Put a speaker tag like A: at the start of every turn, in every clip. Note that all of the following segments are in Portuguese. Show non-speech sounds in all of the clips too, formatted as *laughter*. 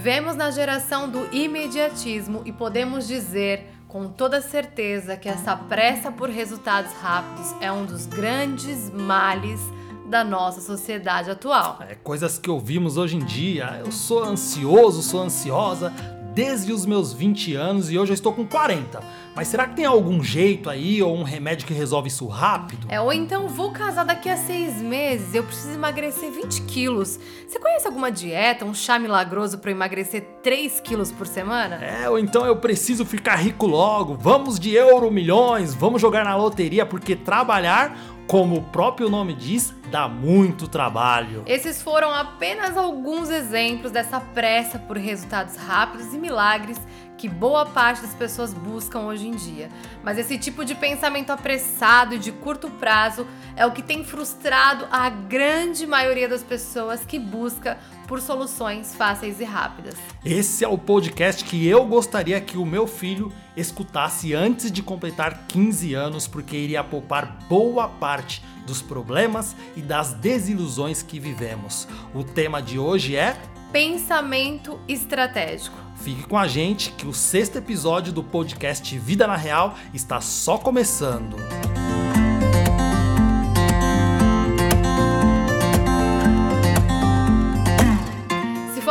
A: Vivemos na geração do imediatismo e podemos dizer com toda certeza que essa pressa por resultados rápidos é um dos grandes males da nossa sociedade atual.
B: É, coisas que ouvimos hoje em dia. Eu sou ansioso, sou ansiosa desde os meus 20 anos e hoje eu estou com 40. Mas será que tem algum jeito aí ou um remédio que resolve isso rápido?
A: É, ou então vou casar daqui a seis meses, eu preciso emagrecer 20 quilos. Você conhece alguma dieta, um chá milagroso para emagrecer 3 quilos por semana?
B: É, ou então eu preciso ficar rico logo. Vamos de euro milhões, vamos jogar na loteria porque trabalhar como o próprio nome diz, dá muito trabalho.
A: Esses foram apenas alguns exemplos dessa pressa por resultados rápidos e milagres que boa parte das pessoas buscam hoje em dia. Mas esse tipo de pensamento apressado e de curto prazo é o que tem frustrado a grande maioria das pessoas que busca por soluções fáceis e rápidas.
B: Esse é o podcast que eu gostaria que o meu filho escutasse antes de completar 15 anos, porque iria poupar boa parte dos problemas e das desilusões que vivemos. O tema de hoje é
A: pensamento estratégico.
B: Fique com a gente que o sexto episódio do podcast Vida na Real está só começando.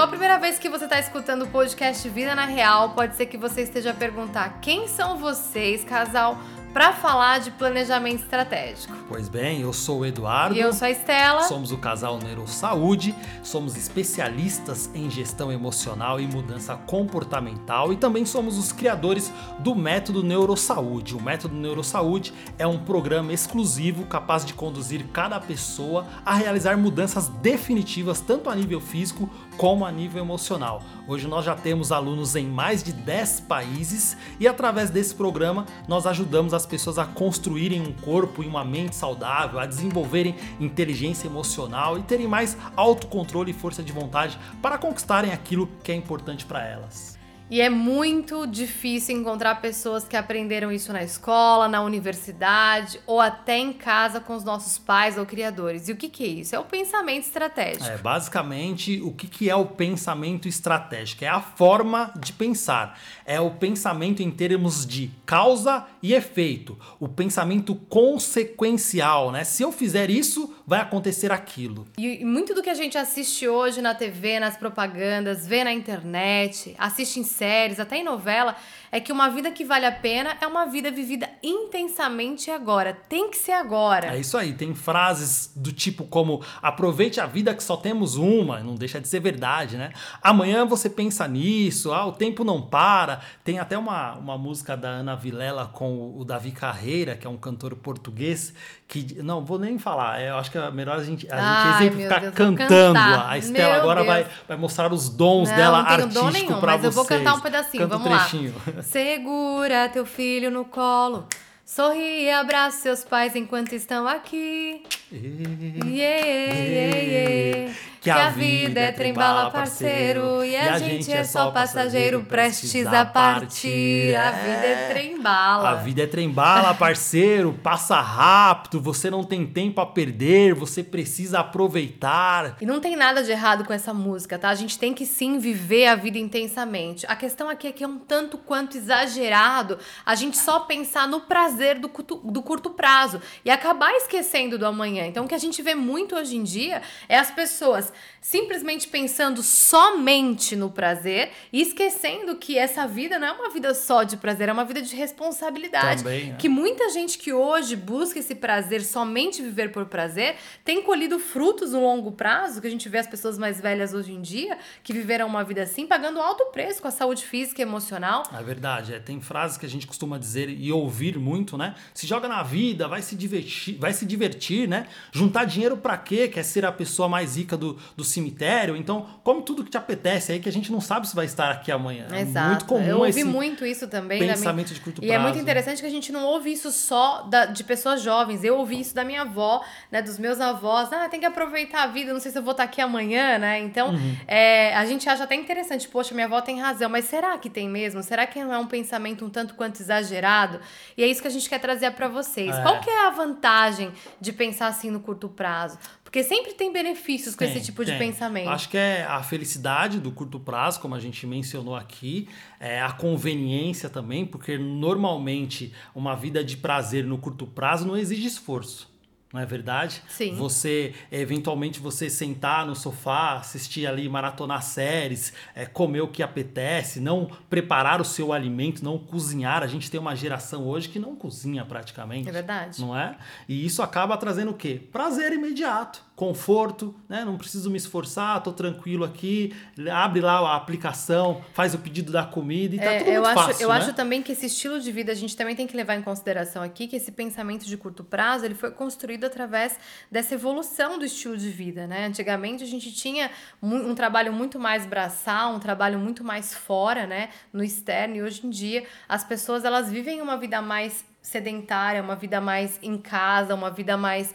A: Primeira vez que você está escutando o podcast Vida na Real, pode ser que você esteja a perguntar quem são vocês, casal para falar de planejamento estratégico.
B: Pois bem, eu sou o Eduardo.
A: E eu sou a Estela.
B: Somos o casal Neurosaúde, somos especialistas em gestão emocional e mudança comportamental e também somos os criadores do Método Neurosaúde. O Método Neurosaúde é um programa exclusivo capaz de conduzir cada pessoa a realizar mudanças definitivas tanto a nível físico como a nível emocional. Hoje nós já temos alunos em mais de 10 países e através desse programa nós ajudamos as pessoas a construírem um corpo e uma mente saudável, a desenvolverem inteligência emocional e terem mais autocontrole e força de vontade para conquistarem aquilo que é importante para elas.
A: E é muito difícil encontrar pessoas que aprenderam isso na escola, na universidade ou até em casa com os nossos pais ou criadores. E o que, que é isso? É o pensamento estratégico.
B: É, basicamente, o que, que é o pensamento estratégico? É a forma de pensar. É o pensamento em termos de causa e efeito. O pensamento consequencial, né? Se eu fizer isso, vai acontecer aquilo.
A: E muito do que a gente assiste hoje na TV, nas propagandas, vê na internet, assiste em séries, até em novela, é que uma vida que vale a pena é uma vida vivida intensamente agora. Tem que ser agora.
B: É isso aí. Tem frases do tipo como aproveite a vida que só temos uma, não deixa de ser verdade, né? Amanhã você pensa nisso, ah, o tempo não para. Tem até uma, uma música da Ana Vilela com o Davi Carreira, que é um cantor português, que. Não, vou nem falar. Eu acho que é melhor a gente, a Ai, gente exemplificar Deus, cantando. A Estela meu agora vai, vai mostrar os dons
A: não,
B: dela
A: não
B: artístico para vocês. Mas
A: eu vou cantar um pedacinho, Canta vamos um lá. Segura teu filho no colo. Sorri e abraça seus pais enquanto estão aqui. Yeah, yeah, yeah, que, a vida é trem-bala, parceiro, e a, gente é só passageiro prestes a partir. A vida é trem-bala.
B: A vida é trem-bala, parceiro, passa rápido, você não tem tempo a perder, você precisa aproveitar.
A: E não tem nada de errado com essa música, tá? A gente tem que sim viver a vida intensamente. A questão aqui é que é um tanto quanto exagerado a gente só pensar no prazer do, do curto prazo e acabar esquecendo do amanhã. Então, o que a gente vê muito hoje em dia é as pessoas simplesmente pensando somente no prazer e esquecendo que essa vida não é uma vida só de prazer, é uma vida de responsabilidade.
B: Também, né?
A: Que muita gente que hoje busca esse prazer, somente viver por prazer, tem colhido frutos no longo prazo, que a gente vê as pessoas mais velhas hoje em dia, que viveram uma vida assim, pagando alto preço com a saúde física e emocional.
B: É verdade, é, tem frases que a gente costuma dizer e ouvir muito, né? Se joga na vida, vai se divertir, vai se divertir, né? Juntar dinheiro para quê? Quer ser a pessoa mais rica do, do cemitério. Então, come tudo que te apetece aí, que a gente não sabe se vai estar aqui amanhã.
A: É Exato. É muito comum Eu ouvi muito isso também.
B: Pensamento minha... de curto prazo.
A: E é muito interessante que a gente não ouve isso só da, de pessoas jovens. Eu ouvi isso da minha avó, né, dos meus avós. Ah, tem que aproveitar a vida, não sei se eu vou estar aqui amanhã, né? Então, uhum. é, a gente acha até interessante, poxa, minha avó tem razão, mas será que tem mesmo? Será que não é um pensamento um tanto quanto exagerado? E é isso que a gente quer trazer para vocês. É. Qual que é a vantagem de pensar assim no curto prazo? Porque sempre tem benefícios com
B: Tem,
A: esse tipo de
B: tem.
A: pensamento.
B: Acho que é a felicidade do curto prazo, como a gente mencionou aqui, é a conveniência também, porque normalmente uma vida de prazer no curto prazo não exige esforço. Não é verdade?
A: Sim.
B: Você, eventualmente, você sentar no sofá, assistir ali, maratonar séries, é, comer o que apetece, não preparar o seu alimento, não cozinhar. A gente tem uma geração hoje que não cozinha praticamente.
A: É verdade.
B: Não é? E isso acaba trazendo o quê? Prazer imediato, conforto, né? Não preciso me esforçar, tô tranquilo aqui, abre lá a aplicação, faz o pedido da comida e tá
A: É,
B: tudo
A: eu
B: muito
A: acho,
B: fácil,
A: eu
B: né?
A: acho também que esse estilo de vida a gente também tem que levar em consideração aqui que esse pensamento de curto prazo ele foi construído através dessa evolução do estilo de vida, né? Antigamente a gente tinha um trabalho muito mais braçal, um trabalho muito mais fora, né, no externo e hoje em dia as pessoas elas vivem uma vida mais sedentária, uma vida mais em casa, uma vida mais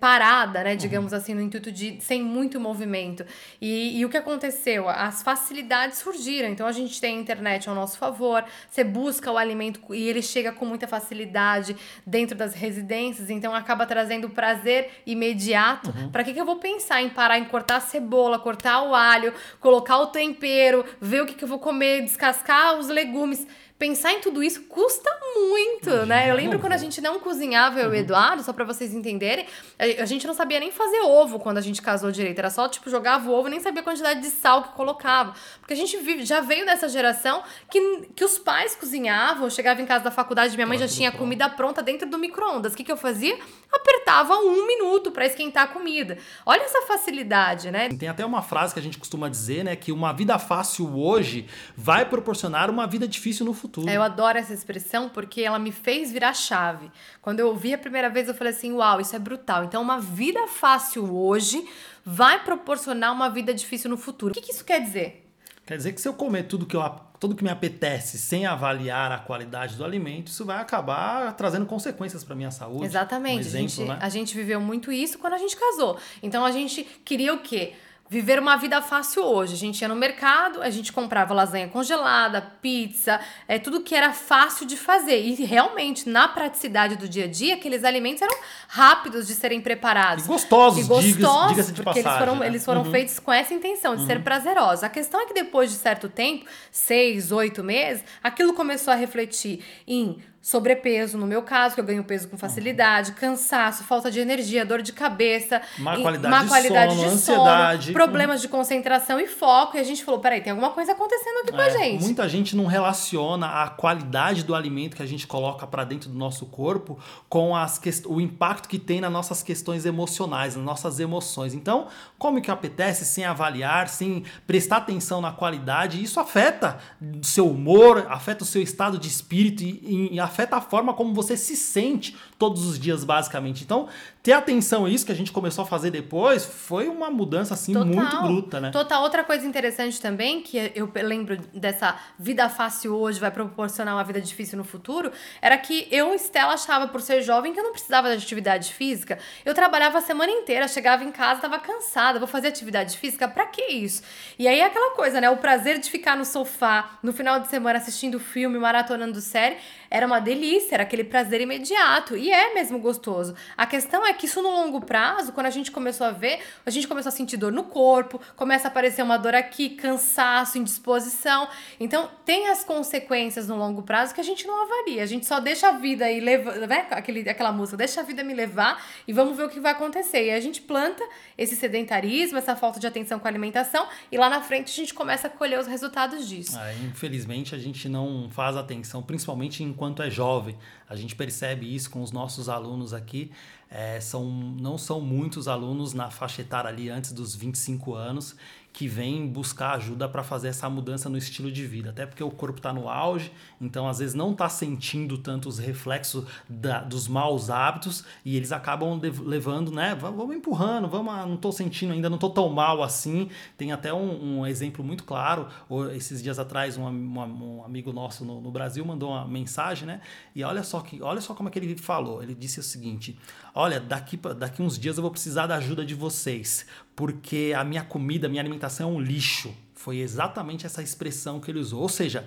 A: parada, né, digamos assim, no intuito de sem muito movimento. E, e o que aconteceu? As facilidades surgiram. Então a gente tem a internet ao nosso favor, você busca o alimento e ele chega com muita facilidade dentro das residências, então acaba trazendo prazer imediato. Para que, que eu vou pensar em parar em cortar a cebola, cortar o alho, colocar o tempero, ver o que, que eu vou comer, descascar os legumes? Pensar em tudo isso custa muito,
B: Imagina,
A: né? Eu lembro quando a gente não cozinhava, eu e o Eduardo, só pra vocês entenderem, a gente não sabia nem fazer ovo quando a gente casou direito. Era só, tipo, jogava o ovo e nem sabia a quantidade de sal que colocava. Porque a gente vive, já veio dessa geração que, que os pais cozinhavam. Chegava em casa da faculdade, minha mãe já tinha comida pronta dentro do micro-ondas. O que, que eu fazia? Apertava um minuto pra esquentar a comida. Olha essa facilidade, né?
B: Tem até uma frase que a gente costuma dizer, né? Que uma vida fácil hoje vai proporcionar uma vida difícil no futuro.
A: Eu adoro essa expressão porque ela me fez virar chave. Quando eu ouvi a primeira vez, eu falei assim: uau, isso é brutal. Então, uma vida fácil hoje vai proporcionar uma vida difícil no futuro. O que, que isso quer dizer?
B: Quer dizer que se eu comer tudo que, eu, tudo que me apetece sem avaliar a qualidade do alimento, isso vai acabar trazendo consequências para minha saúde.
A: Exatamente.
B: Um
A: a,
B: exemplo,
A: gente,
B: né?
A: a gente viveu muito isso quando a gente casou. Então a gente queria o quê? Viver uma vida fácil hoje. A gente ia no mercado, a gente comprava lasanha congelada, pizza, é tudo que era fácil de fazer. E realmente, na praticidade do dia a dia, aqueles alimentos eram rápidos de serem preparados.
B: E gostosos,
A: E gostosos,
B: diga-se de
A: porque
B: passagem.
A: eles foram,
B: né?
A: eles foram
B: Uhum.
A: feitos com essa intenção de ser prazerosos. A questão é que depois de certo tempo, seis, oito meses, aquilo começou a refletir em sobrepeso, no meu caso, que eu ganho peso com facilidade, cansaço, falta de energia, dor de cabeça,
B: Má qualidade
A: má
B: de
A: qualidade
B: sono,
A: de
B: ansiedade.
A: sono, problemas de concentração e foco. E a gente falou, peraí, tem alguma coisa acontecendo aqui com a
B: É,
A: gente.
B: Muita gente não relaciona a qualidade do alimento que a gente coloca para dentro do nosso corpo com as o impacto que tem nas nossas questões emocionais, nas nossas emoções. Então, come o que apetece sem avaliar, sem prestar atenção na qualidade, isso afeta o seu humor, afeta o seu estado de espírito e, e afeta a forma como você se sente todos os dias, basicamente. Então, ter atenção a isso que a gente começou a fazer depois foi uma mudança assim muito bruta, né?
A: Total. Outra coisa interessante também, que eu lembro dessa vida fácil hoje vai proporcionar uma vida difícil no futuro, era que eu, Estela, achava por ser jovem que eu não precisava de atividade física. Eu trabalhava a semana inteira, chegava em casa, tava cansada, vou fazer atividade física? Pra que isso? E aí é aquela coisa, né? O prazer de ficar no sofá no final de semana assistindo filme, maratonando série, era uma delícia, era aquele prazer imediato. E é mesmo gostoso. A questão é que isso no longo prazo, quando a gente começou a ver, a gente começou a sentir dor no corpo, começa a aparecer uma dor aqui, cansaço, indisposição. Então, tem as consequências no longo prazo que a gente não avalia. A gente só deixa a vida e leva, né? Aquele, aquela música, deixa a vida me levar e vamos ver o que vai acontecer. E a gente planta esse sedentarismo, essa falta de atenção com a alimentação, e lá na frente a gente começa a colher os resultados disso.
B: É, infelizmente a gente não faz atenção, principalmente enquanto é jovem. A gente percebe isso com os nossos alunos aqui. É, são, não são muitos alunos na faixa etária ali antes dos 25 anos que vêm buscar ajuda para fazer essa mudança no estilo de vida. Até porque o corpo está no auge, então às vezes não está sentindo tanto os reflexos da- dos maus hábitos e eles acabam lev- levando, né? "Va- Vamos empurrando, vamos, não estou sentindo ainda, não estou tão mal assim. Tem até um, um exemplo muito claro. Esses dias atrás, um, um- um amigo nosso no, no Brasil mandou uma mensagem, né? E olha só, que, olha só como é que ele falou. Ele disse o seguinte: Olha, daqui, daqui uns dias eu vou precisar da ajuda de vocês, porque a minha comida, a minha alimentação é um lixo. Foi exatamente essa expressão que ele usou. Ou seja,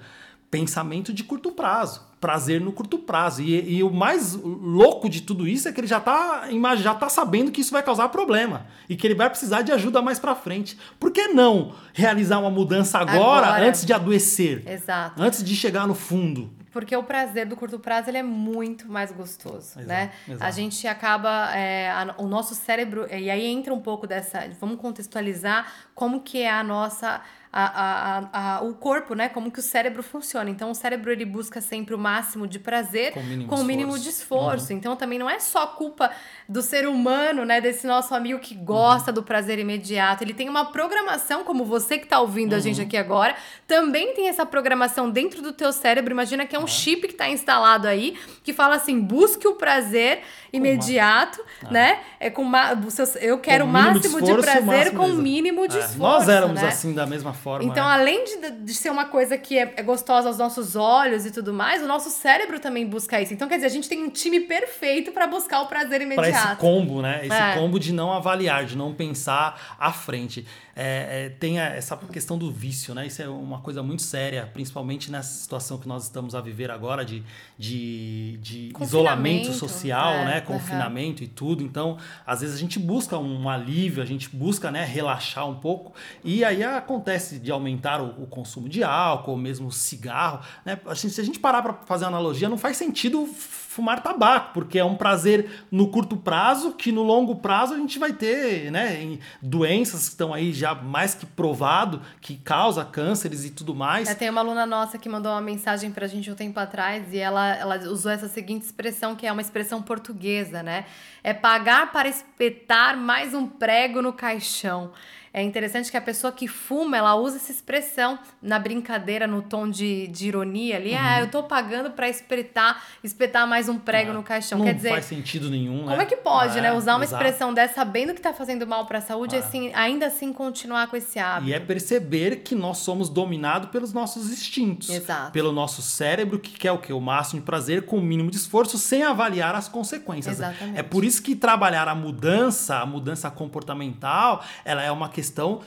B: pensamento de curto prazo, prazer no curto prazo. E, e, o mais louco de tudo isso é que ele já está já tá sabendo que isso vai causar problema e que ele vai precisar de ajuda mais para frente. Por que não realizar uma mudança agora, agora, antes de adoecer?
A: Exato.
B: Antes de chegar no fundo.
A: Porque o prazer do curto prazo ele é muito mais gostoso, exato, né? Exato. A gente acaba, é, a, o nosso cérebro, e aí entra um pouco dessa, vamos contextualizar como que é a nossa a, a, a, o corpo, né? Como que o cérebro funciona. Então, o cérebro ele busca sempre o máximo de prazer com o mínimo, com o mínimo de esforço. Uhum. Então, também não é só culpa do ser humano, né? Desse nosso amigo que gosta uhum. do prazer imediato. Ele tem uma programação, como você que está ouvindo uhum. a gente aqui agora, também tem essa programação dentro do teu cérebro. Imagina que é um chip que está instalado aí, que fala assim: busque o prazer imediato, ah. né? É com ma... eu quero o máximo de, prazer máximo com o mínimo de é. esforço.
B: Nós éramos
A: né?
B: assim da mesma forma.
A: Então,
B: né?
A: além de, de ser uma coisa que é, é, gostosa aos nossos olhos e tudo mais, o nosso cérebro também busca isso. Então, quer dizer, a gente tem um time perfeito para buscar o prazer imediato.
B: Esse combo, né? Esse é. combo de não avaliar, de não pensar à frente é, é, tem essa questão do vício, né? Isso é uma coisa muito séria, principalmente nessa situação que nós estamos a viver agora de, de, de isolamento social, é, né? Confinamento uhum. e tudo. Então, às vezes a gente busca um alívio, a gente busca né, relaxar um pouco, e aí acontece de aumentar o, o consumo de álcool, mesmo cigarro. Né? Assim, se a gente parar para fazer analogia, não faz sentido fumar tabaco, porque é um prazer no curto prazo, que no longo prazo a gente vai ter né, doenças que estão aí já mais que provado, que causa cânceres e tudo mais.
A: É, tem uma aluna nossa que mandou uma mensagem pra gente um tempo atrás e ela, ela usou essa seguinte expressão, que é uma expressão portuguesa, né? É pagar para espetar mais um prego no caixão. É interessante que a pessoa que fuma, ela usa essa expressão na brincadeira, no tom de, de ironia ali. Uhum. Ah, eu tô pagando para espetar, espetar mais um prego no caixão.
B: Não
A: Quer dizer,
B: faz sentido nenhum,
A: né? Como é que pode, é, né? Usar uma exato. expressão dessa sabendo que tá fazendo mal para a saúde, é. assim, ainda assim continuar com esse hábito.
B: E é perceber que nós somos dominados pelos nossos instintos.
A: Exato.
B: Pelo nosso cérebro, que quer o quê? O máximo de prazer com o mínimo de esforço, sem avaliar as consequências.
A: Exatamente.
B: É por isso que trabalhar a mudança, a mudança comportamental, ela é uma questão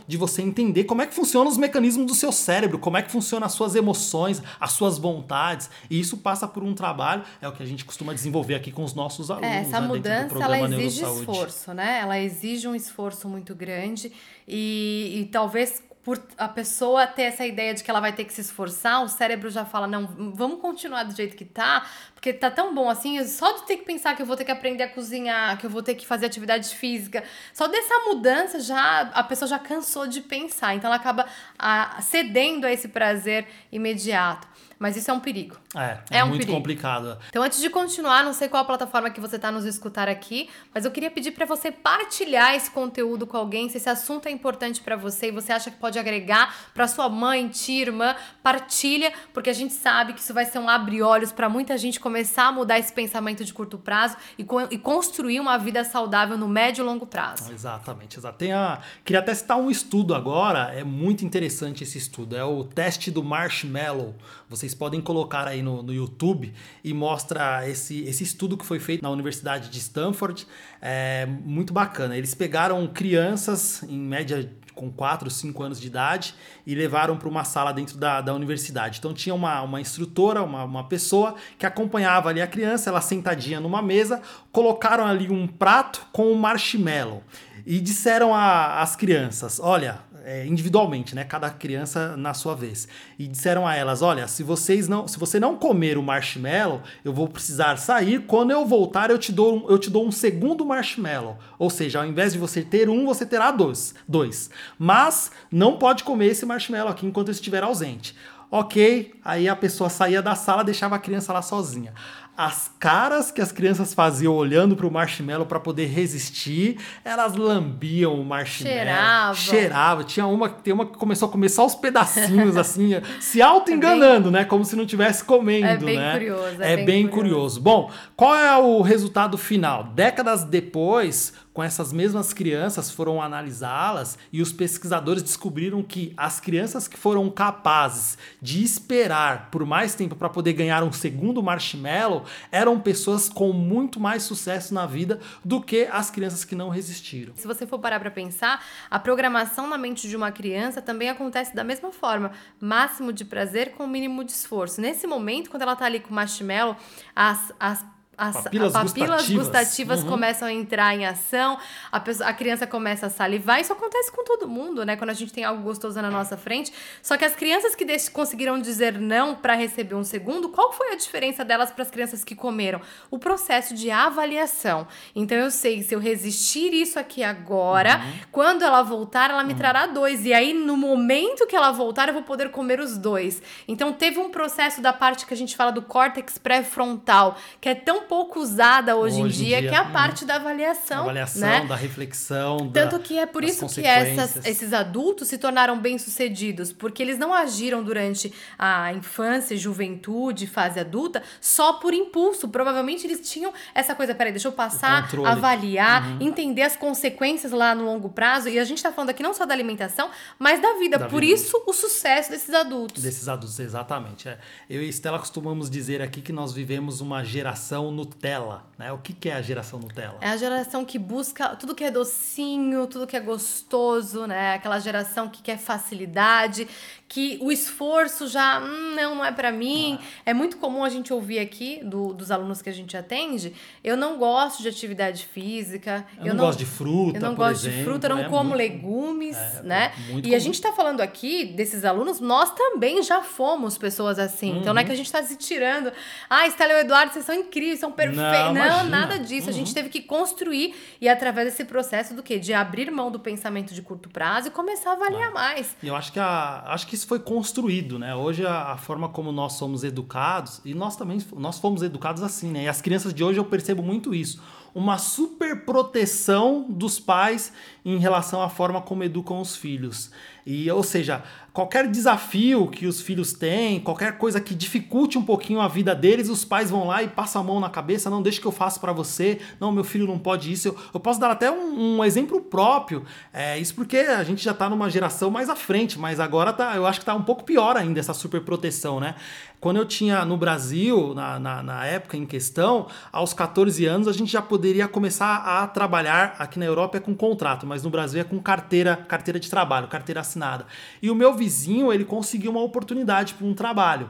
B: de você entender como é que funcionam os mecanismos do seu cérebro, como é que funcionam as suas emoções, as suas vontades. E isso passa por um trabalho, é o que a gente costuma desenvolver aqui com os nossos alunos.
A: É, essa
B: né,
A: mudança ela exige esforço, né? Ela exige um esforço muito grande e, e talvez por a pessoa ter essa ideia de que ela vai ter que se esforçar, o cérebro já fala: não, vamos continuar do jeito que tá, porque tá tão bom assim, só de ter que pensar que eu vou ter que aprender a cozinhar, que eu vou ter que fazer atividade física, só dessa mudança já a pessoa já cansou de pensar, então ela acaba a, cedendo a esse prazer imediato. Mas isso é um perigo.
B: É, é, é um muito perigo. complicado.
A: Então, antes de continuar, não sei qual a plataforma que você está nos escutar aqui, mas eu queria pedir para você partilhar esse conteúdo com alguém, se esse assunto é importante para você e você acha que pode agregar para sua mãe, tia, irmã, partilha, porque a gente sabe que isso vai ser um abre-olhos para muita gente começar a mudar esse pensamento de curto prazo e, co e construir uma vida saudável no médio e longo prazo.
B: Exatamente, exato. Tem a... Queria até citar um estudo agora, é muito interessante esse estudo, é o teste do marshmallow. Vocês podem colocar aí no, no YouTube e mostra esse, esse estudo que foi feito na Universidade de Stanford. É muito bacana. Eles pegaram crianças, em média com 4, 5 anos de idade e levaram para uma sala dentro da, da universidade. Então tinha uma, uma instrutora, uma, uma pessoa que acompanhava ali a criança, ela sentadinha numa mesa, colocaram ali um prato com um marshmallow e disseram às crianças: Olha, é, individualmente, né? Cada criança na sua vez. E disseram a elas: olha, se vocês não, se você não comer o marshmallow, eu vou precisar sair. Quando eu voltar, eu te dou, um, eu te dou um segundo marshmallow. Ou seja, ao invés de você ter um, você terá dois. dois. Mas não pode comer esse marshmallow aqui enquanto eu estiver ausente. Ok, aí a pessoa saía da sala, deixava a criança lá sozinha as caras que as crianças faziam olhando para o marshmallow para poder resistir, elas lambiam o marshmallow,
A: cheiravam.
B: cheirava. Tinha uma, tem uma que começou a comer só os pedacinhos assim, *laughs* se auto enganando, é bem, né, como se não tivesse comendo, é
A: bem
B: né?
A: Curioso, é,
B: é bem, bem curioso. curioso. Bom, qual é o resultado final? Décadas depois, com essas mesmas crianças, foram analisá-las e os pesquisadores descobriram que as crianças que foram capazes de esperar por mais tempo para poder ganhar um segundo marshmallow eram pessoas com muito mais sucesso na vida do que as crianças que não resistiram.
A: Se você for parar para pensar, a programação na mente de uma criança também acontece da mesma forma, máximo de prazer com mínimo de esforço. Nesse momento, quando ela tá ali com o marshmallow, as, as as
B: papilas,
A: papilas
B: gustativas,
A: gustativas
B: uhum.
A: começam a entrar em ação, a, pessoa, a criança começa a salivar. Isso acontece com todo mundo, né? Quando a gente tem algo gostoso na nossa frente. Só que as crianças que conseguiram dizer não para receber um segundo, qual foi a diferença delas para as crianças que comeram? O processo de avaliação. Então eu sei se eu resistir isso aqui agora, uhum. quando ela voltar, ela me uhum. trará dois. E aí, no momento que ela voltar, eu vou poder comer os dois. Então teve um processo da parte que a gente fala do córtex pré-frontal, que é tão pouco usada hoje, hoje em dia, dia, que é a parte da avaliação.
B: avaliação,
A: né?
B: da reflexão.
A: Tanto
B: da,
A: que é por isso que essas, esses adultos se tornaram bem-sucedidos, porque eles não agiram durante a infância, juventude, fase adulta, só por impulso. Provavelmente eles tinham essa coisa, peraí, deixa eu passar, avaliar, uhum. entender as consequências lá no longo prazo. E a gente tá falando aqui não só da alimentação, mas da vida. Da por vida. isso, o sucesso desses adultos.
B: Desses adultos, exatamente. É. Eu e Estela costumamos dizer aqui que nós vivemos uma geração Nutella, né? O que, que é a geração Nutella?
A: É a geração que busca tudo que é docinho, tudo que é gostoso, né? Aquela geração que quer facilidade, que o esforço já, hum, não, não é para mim. Ah. É muito comum a gente ouvir aqui do, dos alunos que a gente atende, eu não gosto de atividade física.
B: Eu, eu não, gosto de fruta,
A: Eu não gosto exemplo, de fruta, eu não é como muito, legumes, é, né? e comum. a gente tá falando aqui desses alunos, nós também já fomos pessoas assim. Uhum. Então não é que a gente tá se tirando. Ah, Estela e o Eduardo, vocês são incríveis, são perfeitos. Não, não nada disso. Uhum. A gente uhum. teve que construir e através desse processo do quê? De abrir mão do pensamento de curto prazo e começar a avaliar ah. mais.
B: E eu acho que a, acho que isso foi construído, né? Hoje a, a, forma como nós somos educados, e nós também nós fomos educados assim, né? E as crianças de hoje eu percebo muito isso. Uma super proteção dos pais em relação à forma como educam os filhos. E, ou seja, qualquer desafio que os filhos têm, qualquer coisa que dificulte um pouquinho a vida deles, os pais vão lá e passam a mão na cabeça, não deixa que eu faça para você, não, meu filho não pode isso. Eu, eu posso dar até um, um exemplo próprio, é, isso porque a gente já está numa geração mais à frente, mas agora tá, eu acho que está um pouco pior ainda essa super proteção, né? Quando eu tinha no Brasil, na, na, na, época em questão, aos 14 anos a gente já poderia começar a trabalhar, aqui na Europa é com contrato, mas no Brasil é com carteira, carteira de trabalho, carteira assinada. E o meu vizinho, ele conseguiu uma oportunidade para um trabalho.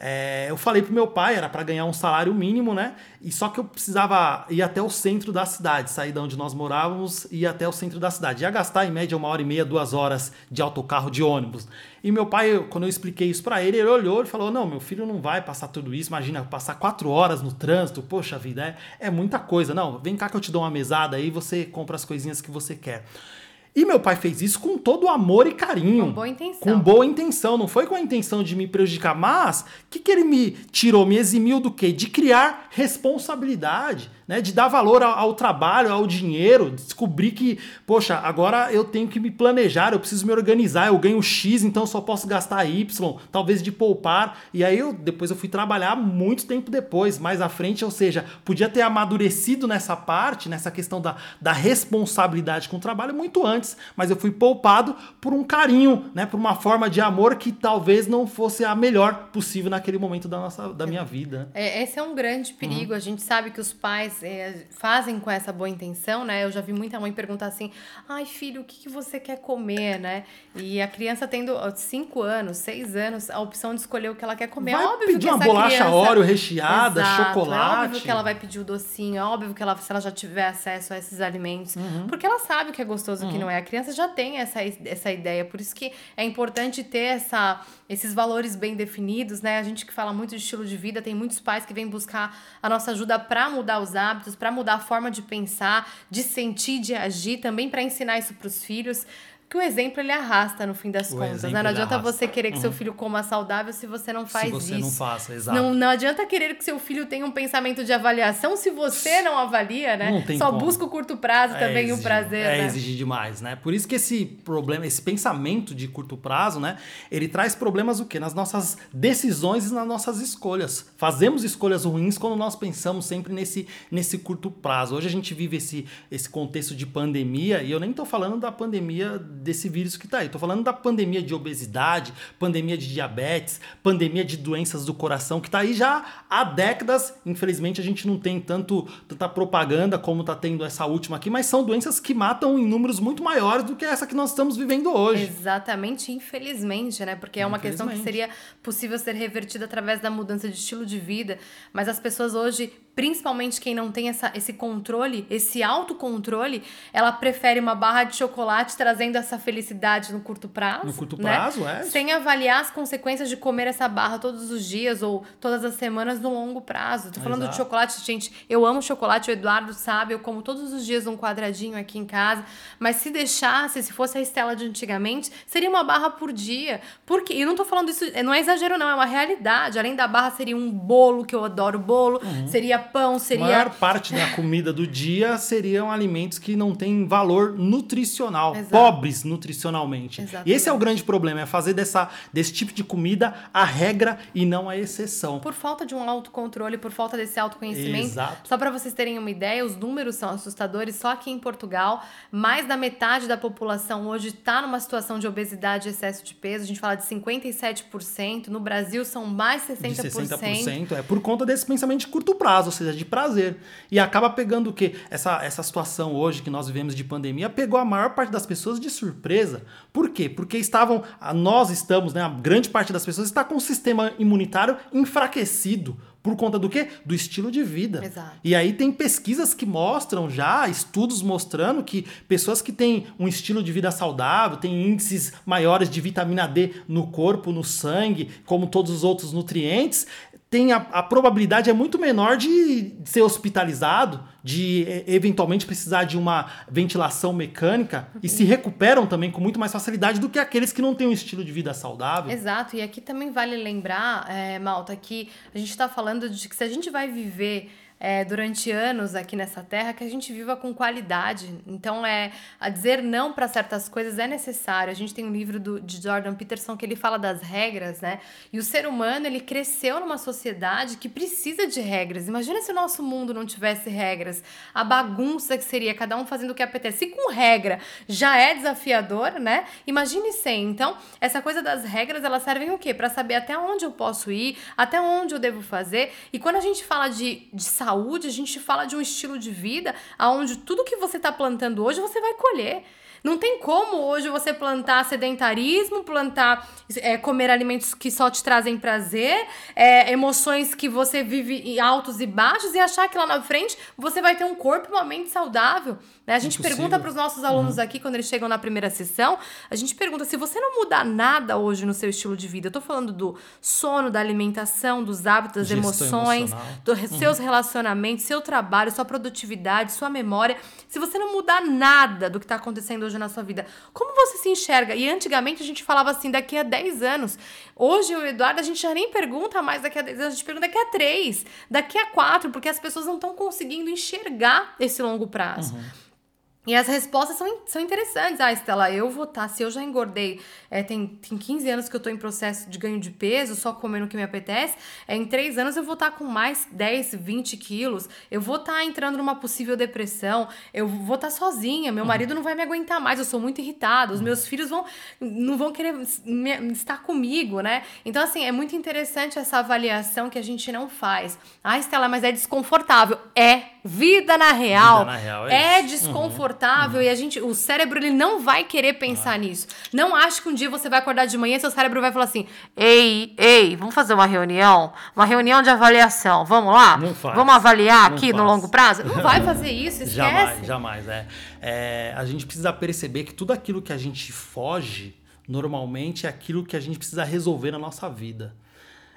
B: É, eu falei pro meu pai, era para ganhar um salário mínimo, né? E só que eu precisava ir até o centro da cidade, sair de onde nós morávamos e ir até o centro da cidade. Ia gastar em média uma hora e meia, duas horas de autocarro de ônibus. E meu pai, quando eu expliquei isso para ele, ele olhou e falou: Não, meu filho não vai passar tudo isso. Imagina, passar quatro horas no trânsito, poxa vida, é, é muita coisa. Não, vem cá que eu te dou uma mesada aí, você compra as coisinhas que você quer. E meu pai fez isso com todo amor e carinho.
A: Com boa intenção.
B: Com boa intenção. Não foi com a intenção de me prejudicar. Mas, o que, que ele me tirou, me eximiu do quê? De criar responsabilidade né, de dar valor ao, ao, trabalho, ao dinheiro, descobrir que, poxa, agora eu tenho que me planejar, eu preciso me organizar, eu ganho X, então eu só posso gastar Y, talvez de poupar. E aí eu depois eu fui trabalhar muito tempo depois, mais à frente, ou seja, podia ter amadurecido nessa parte, nessa questão da, da responsabilidade com o trabalho muito antes, mas eu fui poupado por um carinho, né, por uma forma de amor que talvez não fosse a melhor possível naquele momento da nossa da minha vida.
A: É, esse é um grande perigo. Uhum. A gente sabe que os pais é, fazem com essa boa intenção, né? Eu já vi muita mãe perguntar assim: ai, filho, o que, que você quer comer, né? E a criança tendo 5 anos, 6 anos, a opção de escolher o que ela quer comer.
B: Vai
A: é óbvio
B: pedir
A: que
B: uma bolacha criança... Oreo recheada, Exato, chocolate.
A: É óbvio que ela vai pedir o docinho, é óbvio que ela, se ela já tiver acesso a esses alimentos. Uhum. Porque ela sabe o que é gostoso e o uhum. que não é. A criança já tem essa, essa ideia. Por isso que é importante ter essa, esses valores bem definidos, né? A gente que fala muito de estilo de vida, tem muitos pais que vêm buscar a nossa ajuda para mudar os hábitos, para mudar a forma de pensar, de sentir, de agir, também para ensinar isso para os filhos que o exemplo ele arrasta no fim das o contas. Né? Não adianta arrasta. você querer que uhum. seu filho coma saudável se você não faz isso.
B: Se você
A: isso.
B: não faça, exato.
A: Não, não adianta querer que seu filho tenha um pensamento de avaliação se você não avalia, né? Não tem Só como. busca o curto prazo é também exigir, o prazer.
B: É
A: né?
B: exigir demais, né? Por isso que esse problema, esse pensamento de curto prazo, né? Ele traz problemas o quê? Nas nossas decisões e nas nossas escolhas. Fazemos escolhas ruins quando nós pensamos sempre nesse, nesse curto prazo. Hoje a gente vive esse, esse contexto de pandemia e eu nem tô falando da pandemia desse vírus que tá aí, tô falando da pandemia de obesidade, pandemia de diabetes, pandemia de doenças do coração que tá aí já há décadas. Infelizmente a gente não tem tanto tanta propaganda como tá tendo essa última aqui, mas são doenças que matam em números muito maiores do que essa que nós estamos vivendo hoje.
A: Exatamente, infelizmente, né? Porque é uma questão que seria possível ser revertida através da mudança de estilo de vida, mas as pessoas hoje principalmente quem não tem essa, esse controle, esse autocontrole, ela prefere uma barra de chocolate trazendo essa felicidade no curto prazo.
B: No curto
A: né?
B: prazo, é.
A: Sem avaliar as consequências de comer essa barra todos os dias ou todas as semanas no longo prazo. Tô falando Exato. de chocolate, gente. Eu amo chocolate, o Eduardo sabe, eu como todos os dias um quadradinho aqui em casa. Mas se deixasse, se fosse a Estela de antigamente, seria uma barra por dia. Porque, e não tô falando isso, não é exagero, não, é uma realidade. Além da barra, seria um bolo, que eu adoro bolo, uhum. seria pão, seria. A
B: maior parte da comida do dia seriam alimentos que não têm valor nutricional, Exato. pobres nutricionalmente. Exatamente. E esse é o grande problema, é fazer dessa, desse tipo de comida a regra e não a exceção.
A: Por falta de um autocontrole, por falta desse autoconhecimento.
B: Exato.
A: Só para vocês terem uma ideia, os números são assustadores. Só aqui em Portugal, mais da metade da população hoje está numa situação de obesidade e excesso de peso. A gente fala de 57%. No Brasil, são mais 60%. De 60%.
B: É por conta desse pensamento de curto prazo, seja, de prazer. E acaba pegando o quê? Essa, essa situação hoje que nós vivemos de pandemia pegou a maior parte das pessoas de surpresa. Por quê? Porque estavam, nós estamos, né, a grande parte das pessoas está com o sistema imunitário enfraquecido. Por conta do quê? Do estilo de vida.
A: Exato.
B: E aí tem pesquisas que mostram já, estudos mostrando que pessoas que têm um estilo de vida saudável, têm índices maiores de vitamina D no corpo, no sangue, como todos os outros nutrientes, tem a, a, probabilidade é muito menor de ser hospitalizado, de eventualmente precisar de uma ventilação mecânica e se recuperam também com muito mais facilidade do que aqueles que não têm um estilo de vida saudável.
A: Exato, e aqui também vale lembrar, é, Malta, que a gente está falando de que se a gente vai viver é, durante anos aqui nessa terra que a gente viva com qualidade. Então, é a dizer não para certas coisas é necessário. A gente tem um livro do, de Jordan Peterson que ele fala das regras, né? E o ser humano, ele cresceu numa sociedade que precisa de regras. Imagina se o nosso mundo não tivesse regras. A bagunça que seria cada um fazendo o que apetece. Se com regra já é desafiador, né? Imagine sem. Então, essa coisa das regras, elas servem o quê? Para saber até onde eu posso ir, até onde eu devo fazer. E quando a gente fala de, de saúde, saúde, a gente fala de um estilo de vida onde tudo que você está plantando hoje você vai colher. Não tem como hoje você plantar sedentarismo, plantar é, comer alimentos que só te trazem prazer, é, emoções que você vive em altos e baixos e achar que lá na frente você vai ter um corpo e uma mente saudável. Né? A gente Impossível. pergunta para os nossos alunos uhum. aqui, quando eles chegam na primeira sessão, a gente pergunta se você não mudar nada hoje no seu estilo de vida. Eu estou falando do sono, da alimentação, dos hábitos, das emoções, dos uhum. seus relacionamentos, seu trabalho, sua produtividade, sua memória. Se você não mudar nada do que está acontecendo hoje na sua vida, como você se enxerga? E antigamente a gente falava assim, daqui a 10 anos. Hoje, o Eduardo, a gente já nem pergunta mais daqui a 10 anos, a gente pergunta daqui a 3, daqui a 4, porque as pessoas não estão conseguindo enxergar esse longo prazo. Uhum. E as respostas são, são interessantes. Ah, Estela, eu vou estar, tá, se eu já engordei, é, tem, tem 15 anos que eu estou em processo de ganho de peso, só comendo o que me apetece, é, em 3 anos eu vou estar tá com mais 10, 20 quilos, eu vou estar tá entrando numa possível depressão, eu vou estar tá sozinha, meu uhum. marido não vai me aguentar mais, eu sou muito irritada, os meus filhos vão não vão querer me, estar comigo, né? Então, assim, é muito interessante essa avaliação que a gente não faz. Ah, Estela, mas é desconfortável. É Vida na real,
B: Vida na real é,
A: é desconfortável uhum. E a gente, o cérebro ele não vai querer pensar ah. nisso. Não acho que um dia você vai acordar de manhã e seu cérebro vai falar assim: "Ei, ei, vamos fazer uma reunião, uma reunião de avaliação. Vamos lá?
B: Não faz.
A: Vamos avaliar não aqui faz. no longo prazo?" Não vai *laughs* fazer isso, esquece.
B: Jamais, jamais, é. é. A gente precisa perceber que tudo aquilo que a gente foge normalmente é aquilo que a gente precisa resolver na nossa vida.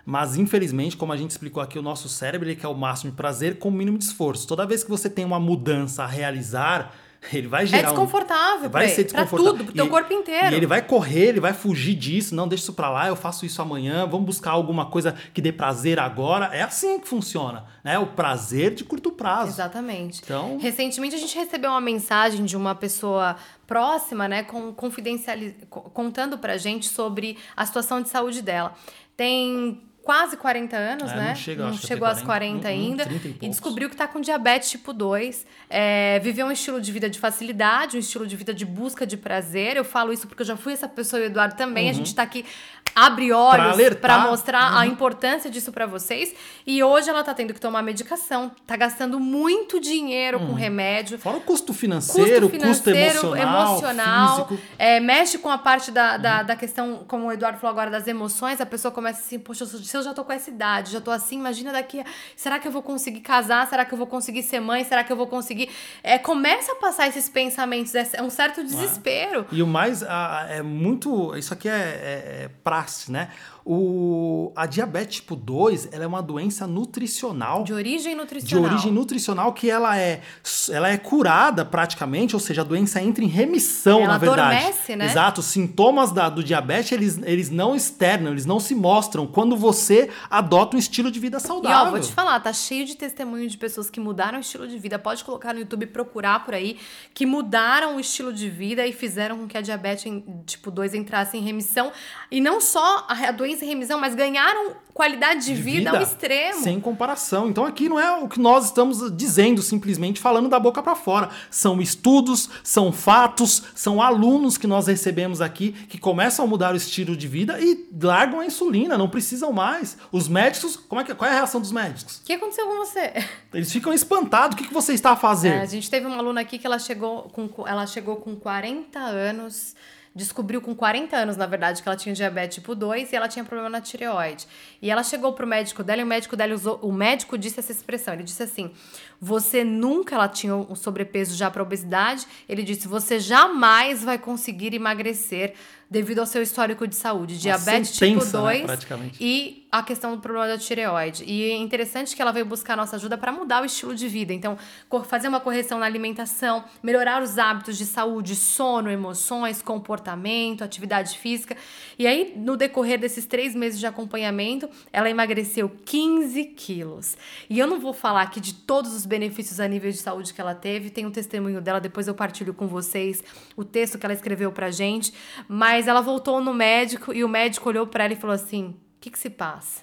B: Mas, infelizmente, como a gente explicou aqui, o nosso cérebro ele quer o máximo de prazer com o mínimo de esforço. Toda vez que você tem uma mudança a realizar, *laughs* ele vai gerar.
A: É desconfortável,
B: um... vai ser desconfortável.
A: Pra tudo, pro teu
B: e,
A: corpo inteiro.
B: E ele vai correr, ele vai fugir disso. Não, deixa isso pra lá, eu faço isso amanhã. Vamos buscar alguma coisa que dê prazer agora. É assim que funciona, né? O prazer de curto prazo.
A: Exatamente.
B: Então...
A: Recentemente a gente recebeu uma mensagem de uma pessoa próxima, né, com confidencializ... contando pra gente sobre a situação de saúde dela. Tem quase 40 anos,
B: É,
A: né?
B: não chega, até
A: chegou aos
B: 40,
A: 40
B: uhum,
A: ainda.
B: 30 e
A: E, descobriu que tá com diabetes tipo 2. É, viveu um estilo de vida de facilidade, um estilo de vida de busca de prazer. Eu falo isso porque eu já fui essa pessoa e o Eduardo também. A gente tá aqui abre
B: Pra
A: olhos para mostrar a importância disso para vocês. E hoje ela tá tendo que tomar medicação, tá gastando muito dinheiro com remédio.
B: Fora o custo financeiro,
A: Custo
B: custo,
A: financeiro,
B: emocional, físico.
A: é, mexe com a parte da, da, da questão, como o Eduardo falou agora, das emoções. A pessoa começa assim, poxa, se eu já tô com essa idade, já tô assim, imagina daqui. a- Será que eu vou conseguir casar? Será que eu vou conseguir ser mãe? Será que eu vou conseguir. É, começa a passar esses pensamentos, é um certo desespero.
B: E o mais ah, é muito. Isso aqui é, é, é praxe, né? O, a diabetes tipo 2 ela é uma doença nutricional.
A: De origem
B: de
A: nutricional.
B: origem nutricional que ela é, ela é curada praticamente, ou seja, a doença entra em remissão,
A: Ela
B: na verdade.
A: adormece, né?
B: Exato, os sintomas da, do diabetes, eles, eles não externam, eles não se mostram quando você adota um estilo de vida
A: E
B: saudável.
A: ó, vou te falar, tá cheio de testemunho de pessoas que mudaram o estilo de vida. Pode colocar no YouTube e procurar por aí, que mudaram o estilo de vida e fizeram com que a diabetes tipo 2 entrasse em remissão. E não só a a doença em remissão, mas ganharam qualidade de, vida, ao extremo.
B: Sem comparação. Então aqui não é o que nós estamos dizendo, simplesmente falando da boca para fora. São estudos, são fatos, são alunos que nós recebemos aqui que começam a mudar o estilo de vida e largam a insulina, não precisam mais. Os médicos, como é que, qual é a reação dos médicos?
A: O que aconteceu com você? *laughs*
B: Eles ficam espantados. O que, que você está a fazer?
A: É, a gente teve uma aluna aqui que ela chegou com, ela chegou com 40 anos, descobriu com 40 anos, na verdade, que ela tinha diabetes tipo 2 e ela tinha problema na tireoide. E ela chegou pro médico dela e o médico dela usou, o médico disse essa expressão, ele disse assim: "Você nunca ela tinha um sobrepeso já para obesidade". Ele disse: "Você jamais vai conseguir emagrecer devido ao seu histórico de saúde, diabetes tipo
B: sentença, né,
A: 2
B: praticamente.
A: e a questão do problema da tireoide. E é interessante que ela veio buscar nossa ajuda para mudar o estilo de vida. Então, fazer uma correção na alimentação, melhorar os hábitos de saúde, sono, emoções, comportamento, atividade física. E aí, no decorrer desses três meses de acompanhamento, ela emagreceu 15 quilos. E eu não vou falar aqui de todos os benefícios a nível de saúde que ela teve, tem um testemunho dela, depois eu partilho com vocês o texto que ela escreveu pra gente. Mas ela voltou no médico e o médico olhou pra ela e falou assim: o que, que se passa?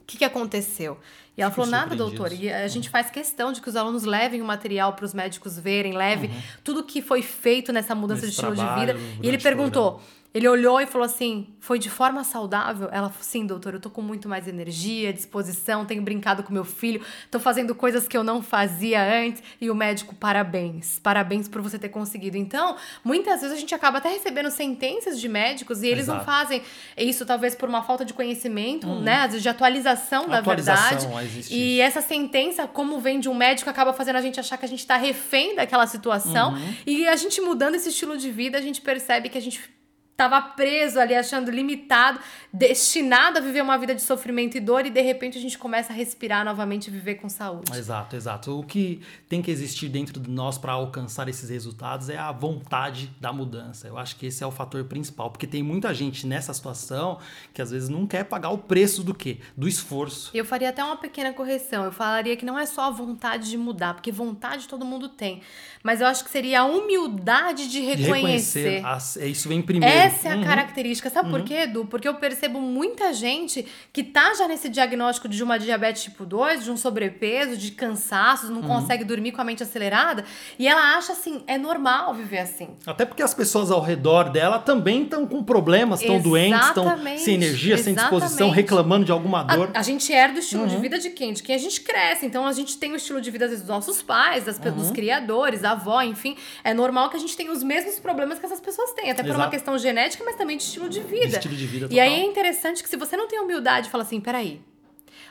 A: O que, que aconteceu? E ela
B: Ficam
A: falou, nada, doutor. E a gente faz questão de que os alunos levem o material para os médicos verem, leve tudo que foi feito nessa mudança
B: Nesse
A: de estilo de
B: trabalho,
A: vida. E ele perguntou, ele olhou e falou assim, foi de forma saudável? Ela falou, sim, doutor, eu tô com muito mais energia, disposição, tenho brincado com meu filho, tô fazendo coisas que eu não fazia antes. E o médico, parabéns, parabéns por você ter conseguido. Então, muitas vezes a gente acaba até recebendo sentenças de médicos e eles não
B: Exato.
A: fazem isso talvez por uma falta de conhecimento, né? Às vezes de atualização da verdade. E essa sentença, como vem de um médico, acaba fazendo a gente achar que a gente tá refém daquela situação.
B: Uhum.
A: E a gente mudando esse estilo de vida, a gente percebe que a gente tava preso ali, achando limitado, destinado a viver uma vida de sofrimento e dor, e de repente a gente começa a respirar novamente e viver com saúde.
B: Exato, exato. O que tem que existir dentro de nós para alcançar esses resultados é a vontade da mudança. Eu acho que esse é o fator principal, porque tem muita gente nessa situação que às vezes não quer pagar o preço do quê? Do esforço.
A: Eu faria até uma pequena correção. Eu falaria que não é só a vontade de mudar, porque vontade todo mundo tem. Mas eu acho que seria a humildade de
B: De
A: reconhecer.
B: reconhecer. as- é, isso vem primeiro.
A: Essa é a
B: Uhum.
A: característica. Sabe por quê, Edu? Porque eu percebo muita gente que tá já nesse diagnóstico de uma diabetes tipo 2, de um sobrepeso, de cansaços,
B: Uhum.
A: não consegue dormir com a mente acelerada, e ela acha assim, é normal viver assim.
B: Até porque as pessoas ao redor dela também estão com problemas, estão doentes, estão
A: Exatamente,
B: sem energia, sem disposição,
A: exatamente.
B: reclamando de alguma dor.
A: A, a gente herda o estilo
B: Uhum.
A: de vida de quem? De quem a gente cresce. Então a gente tem o estilo de vida vezes, dos nossos pais, das, pe-
B: Uhum.
A: dos criadores, da avó, enfim. É normal que a gente tenha os mesmos problemas que essas pessoas têm. Até por uma
B: Exato.
A: questão genética, mas também de estilo de vida.
B: Estilo de vida
A: E aí
B: total.
A: é interessante que se você não tem humildade fala assim, peraí,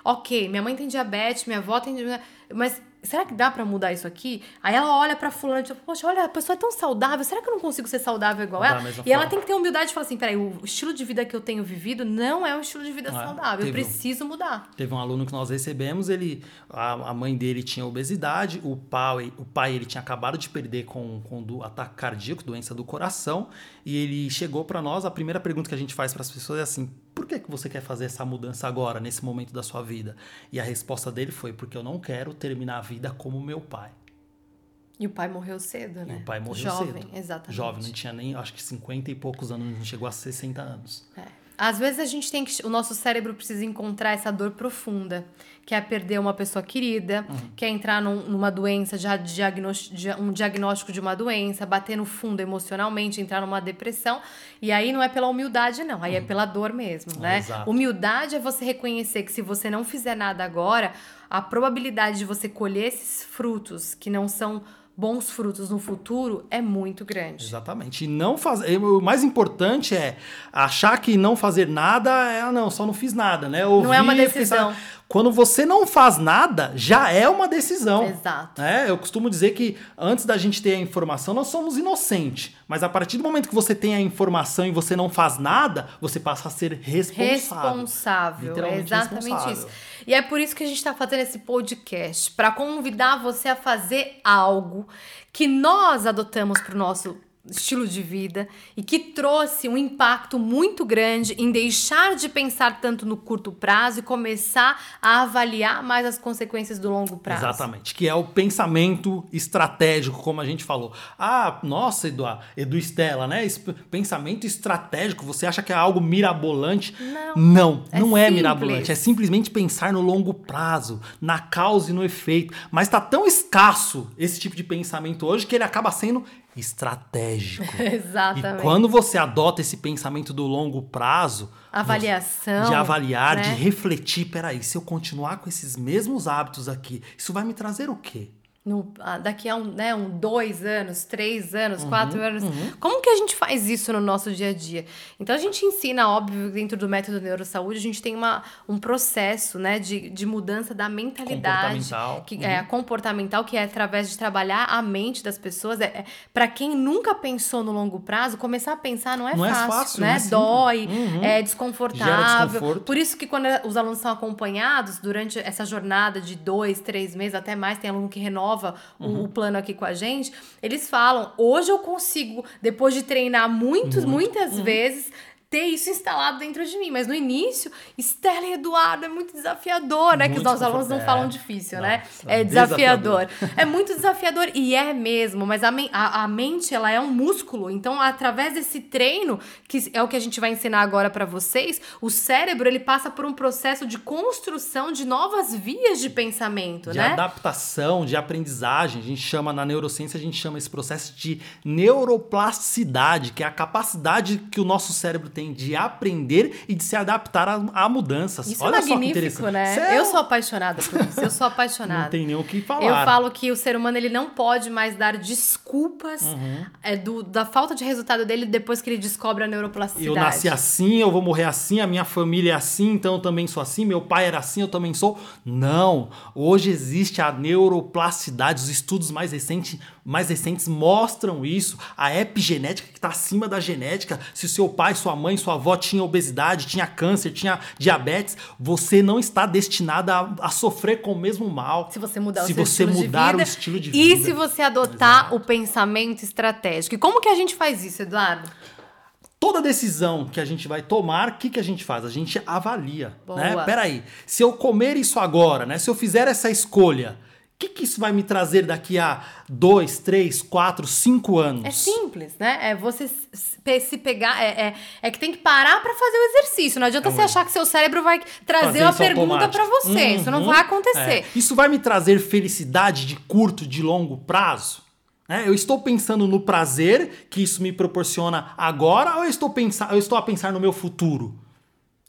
A: ok, minha mãe tem diabetes, minha avó tem diabetes, mas será que dá pra mudar isso aqui? Aí ela olha pra fulana e diz, poxa, olha, a pessoa é tão saudável, será que eu não consigo ser saudável igual ela? E ela
B: forma.
A: tem que ter humildade e falar assim, peraí, o estilo de vida que eu tenho vivido não é um estilo de vida
B: Ah,
A: saudável, eu
B: teve um-
A: preciso mudar.
B: Teve um aluno que nós recebemos, ele, a, a mãe dele tinha obesidade, o pai, o pai ele tinha acabado de perder com, com do, ataque cardíaco, doença do coração, e ele chegou para nós, a primeira pergunta que a gente faz para as pessoas é assim: por que, que você quer fazer essa mudança agora, nesse momento da sua vida? E a resposta dele foi: porque eu não quero terminar a vida como meu pai.
A: E o pai morreu cedo, né?
B: E o pai morreu
A: Jovem,
B: cedo.
A: exatamente.
B: Jovem, não tinha nem, acho que 50 e poucos anos, não chegou a 60 anos.
A: É. Às vezes a gente tem que. O nosso cérebro precisa encontrar essa dor profunda, que é perder uma pessoa querida, uhum. que é entrar num, numa doença, já um diagnóstico de uma doença, bater no fundo emocionalmente, entrar numa depressão. E aí não é pela humildade, não, aí é uhum. é pela dor mesmo, né? Exato. Humildade é você reconhecer que se você não fizer nada agora, a probabilidade de você colher esses frutos que não são bons frutos no futuro é muito grande.
B: Exatamente. E não fazer. O mais importante é achar que não fazer nada é, ah, não, só não fiz nada, né?
A: Ouvir, não é uma decisão.
B: Quando você não faz nada, já é uma decisão.
A: Exato.
B: É, eu costumo dizer que antes da gente ter a informação, nós somos inocentes. Mas a partir do momento que você tem a informação e você não faz nada, você passa a ser responsável.
A: Responsável. É exatamente responsável. isso. E é por isso que a gente está fazendo esse podcast para convidar você a fazer algo que nós adotamos para o nosso estilo de vida e que trouxe um impacto muito grande em deixar de pensar tanto no curto prazo e começar a avaliar mais as consequências do longo prazo.
B: Exatamente, que é o pensamento estratégico, como a gente falou. Ah, nossa, Edu, Edu Estela, né? Esse pensamento estratégico, você acha que é algo mirabolante?
A: Não.
B: Não, é não é mirabolante, é simplesmente pensar no longo prazo, na causa e no efeito. Mas está tão escasso esse tipo de pensamento hoje que ele acaba sendo estratégico. *laughs*
A: Exatamente.
B: E quando você adota esse pensamento do longo prazo,
A: avaliação,
B: de avaliar, né? de refletir, peraí, se eu continuar com esses mesmos hábitos aqui, isso vai me trazer o quê?
A: No, ah, daqui a um, né, um dois anos, três anos, uhum, quatro anos. Uhum. Como que a gente faz isso no nosso dia a dia? Então a gente ensina, óbvio, dentro do método Neurosaúde, a gente tem uma, um processo né, de, de mudança da mentalidade.
B: Comportamental.
A: Que, é, uhum. é, comportamental, que é através de trabalhar a mente das pessoas. É, é para quem nunca pensou no longo prazo, começar a pensar não é
B: não
A: fácil,
B: é fácil,
A: né?
B: É
A: Dói, uhum. é desconfortável. Por isso que quando os alunos são acompanhados durante essa jornada de dois, três meses, até mais, tem aluno que renova uhum. o plano aqui com a gente, eles falam: hoje eu consigo, depois de treinar muitos, Muito. muitas uhum. vezes, ter isso instalado dentro de mim. Mas no início, Estela e Eduardo é muito desafiador, né? Muito que os nossos alunos não falam difícil, né? É desafiador. desafiador. é muito desafiador e é mesmo, mas a, a, a, mente, ela é um músculo. Então, através desse treino, que é o que a gente vai ensinar agora para vocês, o cérebro, ele passa por um processo de construção de novas vias de pensamento,
B: de
A: né?
B: De adaptação, de aprendizagem. A gente chama, na neurociência, a gente chama esse processo de neuroplasticidade, que é a capacidade que o nosso cérebro tem de aprender e de se adaptar a, mudanças.
A: Isso é Olha é magnífico, né? Eu sou apaixonada por isso. Eu sou apaixonada. *laughs*
B: não tem nem o que falar.
A: Eu falo que o ser humano ele não pode mais dar desculpas uhum. é, do, da falta de resultado dele depois que ele descobre a neuroplasticidade.
B: Eu nasci assim, eu vou morrer assim, a minha família é assim, então eu também sou assim, meu pai era assim, eu também sou. Não. Hoje existe a neuroplasticidade, os estudos mais recentes mais recentes mostram isso. A epigenética que está acima da genética. Se o seu pai, sua mãe, sua avó tinha obesidade, tinha câncer, tinha diabetes, você não está destinada a, a sofrer com o mesmo mal.
A: Se você mudar,
B: se
A: o,
B: você mudar
A: o
B: estilo de vida.
A: E se você adotar Exato. o pensamento estratégico. E como que a gente faz isso, Eduardo?
B: Toda decisão que a gente vai tomar, o que, que a gente faz? A gente avalia. Boa. Né? Peraí, se eu comer isso agora, né? se eu fizer essa escolha, que, que isso vai me trazer daqui a dois, três, quatro, cinco anos?
A: É simples, né? É você se pegar. É, é, é que tem que parar para fazer o exercício. Não adianta é você achar que seu cérebro vai trazer uma pergunta para você. Uhum, isso não vai acontecer. É.
B: Isso vai me trazer felicidade de curto, de longo prazo? É, eu estou pensando no prazer que isso me proporciona agora ou eu estou, pensar, eu estou a pensar no meu futuro?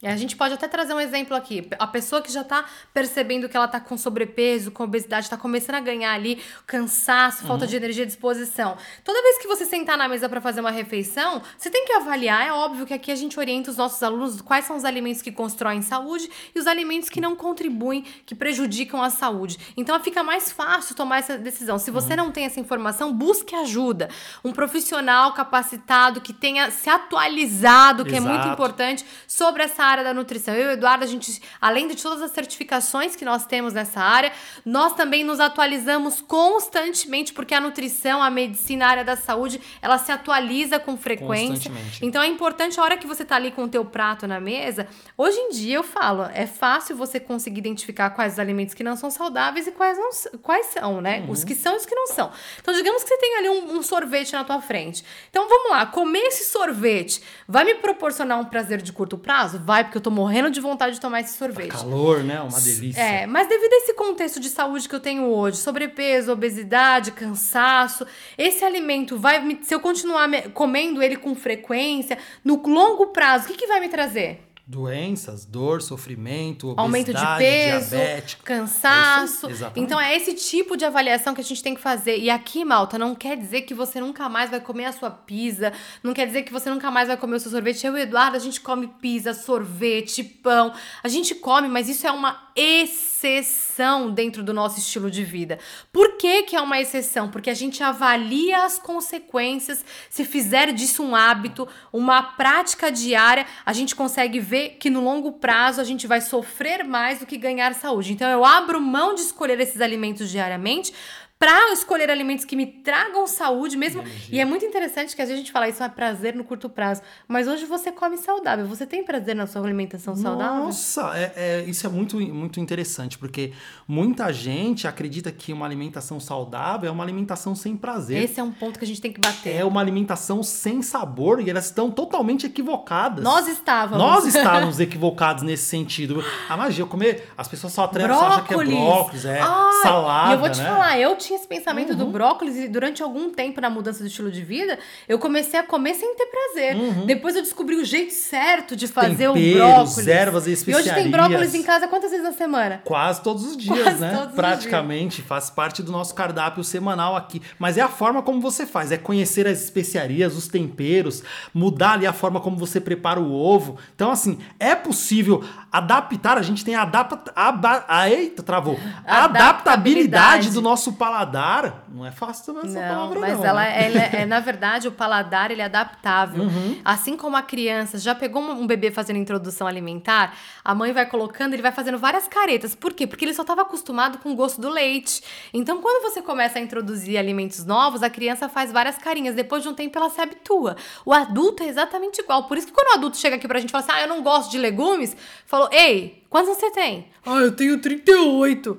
A: A gente pode até trazer um exemplo aqui. A pessoa que já tá percebendo que ela tá com sobrepeso, com obesidade, tá começando a ganhar ali cansaço, falta uhum. de energia, disposição. Toda vez que você sentar na mesa para fazer uma refeição, você tem que avaliar. É óbvio que aqui a gente orienta os nossos alunos quais são os alimentos que constroem saúde e os alimentos que não contribuem, que prejudicam a saúde. Então fica mais fácil tomar essa decisão. Se você uhum. não tem essa informação, busque ajuda. Um profissional capacitado que tenha se atualizado, que Exato. é muito importante, sobre essa área da nutrição. Eu e o Eduardo, a gente, além de todas as certificações que nós temos nessa área, nós também nos atualizamos constantemente, porque a nutrição, a medicina, a área da saúde, ela se atualiza com frequência. Então é importante a hora que você tá ali com o teu prato na mesa, hoje em dia eu falo, é fácil você conseguir identificar quais os alimentos que não são saudáveis e quais não quais são, né? Uhum. Os que são e os que não são. Então digamos que você tem ali um, um sorvete na tua frente. Então vamos lá, comer esse sorvete vai me proporcionar um prazer de curto prazo? Vai, porque eu tô morrendo de vontade de tomar esse sorvete.
B: Tá calor, né? Uma delícia.
A: É, mas devido a esse contexto de saúde que eu tenho hoje, sobrepeso, obesidade, cansaço, esse alimento vai me, se eu continuar comendo ele com frequência, no longo prazo, o que, que vai me trazer?
B: Doenças, dor, sofrimento, obesidade,
A: aumento de peso, diabético. cansaço. Então é esse tipo de avaliação que a gente tem que fazer. E aqui, Malta, não quer dizer que você nunca mais vai comer a sua pizza, não quer dizer que você nunca mais vai comer o seu sorvete. Eu e o Eduardo, a gente come pizza, sorvete, pão. A gente come, mas isso é uma exceção dentro do nosso estilo de vida. Por que, que é uma exceção? Porque a gente avalia as consequências. Se fizer disso um hábito, uma prática diária, a gente consegue ver que no longo prazo a gente vai sofrer mais do que ganhar saúde. Então eu abro mão de escolher esses alimentos diariamente para escolher alimentos que me tragam saúde mesmo. E é muito interessante que às vezes a gente fala isso é prazer no curto prazo, mas hoje você come saudável. Você tem prazer na sua alimentação saudável?
B: Nossa, é, é, isso é muito, muito interessante, porque muita gente acredita que uma alimentação saudável é uma alimentação sem prazer.
A: Esse é um ponto que a gente tem que bater.
B: É uma alimentação sem sabor e elas estão totalmente equivocadas.
A: Nós estávamos.
B: Nós *laughs* estávamos equivocados nesse sentido. A magia, comer, as pessoas só treinam, acham que é brócolis, é Ai, salada.
A: E eu vou te
B: né?
A: falar, eu tinha esse pensamento uhum. do brócolis e durante algum tempo na mudança do estilo de vida, eu comecei a comer sem ter prazer. Uhum. Depois eu descobri o jeito certo de fazer Temperos, o brócolis.
B: ervas e especiarias.
A: E hoje tem brócolis em casa quantas vezes na semana?
B: Quase todos os dias, Quase né? Praticamente, dias. faz parte do nosso cardápio semanal aqui. Mas é a forma como você faz, é conhecer as especiarias, os temperos, mudar ali a forma como você prepara o ovo. Então, assim, é possível adaptar, a gente tem a adapta, a, eita, travou. Adaptabilidade do nosso paladar. Não é fácil também essa
A: não,
B: palavra,
A: mas
B: não.
A: ela, né? ela é, na verdade, o paladar ele é adaptável. Uhum. Assim como a criança já pegou um bebê fazendo introdução alimentar, a mãe vai colocando, ele vai fazendo várias caretas. Por quê? Porque ele só estava acostumado com o gosto do leite. Então, quando você começa a introduzir alimentos novos, a criança faz várias carinhas. Depois de um tempo, ela se habitua. O adulto é exatamente igual. Por isso que quando o adulto chega aqui pra gente e fala assim, ah, eu não gosto de legumes, falou, ei, quantos você tem? Ah, eu tenho 38.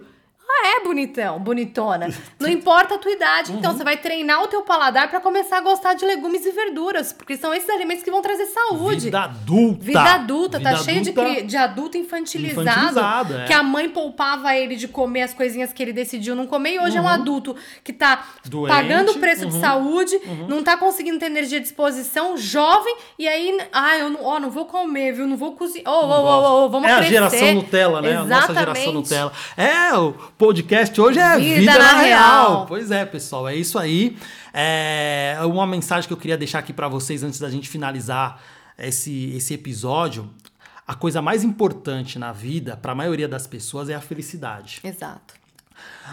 A: Ah, é bonitão, bonitona. *laughs* Não importa a tua idade. Então, uhum. você vai treinar o teu paladar para começar a gostar de legumes e verduras. Porque são esses alimentos que vão trazer saúde.
B: Vida adulta.
A: Vida adulta. Vida tá adulta, cheio de, de adulto infantilizado. infantilizado é. Que a mãe poupava ele de comer as coisinhas que ele decidiu não comer. E hoje uhum. é um uhum. adulto que tá Doente, pagando o preço uhum. de saúde, uhum. não tá conseguindo ter energia de disposição, jovem. E aí, ah, eu não, ó, não vou comer, viu? Não vou cozinhar. Ô, ô, ô, ô, vamos
B: É
A: crescer.
B: a geração Nutella, né? Exatamente. A nossa geração Nutella. É, o podcast hoje é Vida, vida na, na real. real. Pois é, pessoal, é isso aí. É uma mensagem que eu queria deixar aqui para vocês antes da gente finalizar esse, esse episódio. A coisa mais importante na vida, para a maioria das pessoas, é a felicidade.
A: Exato.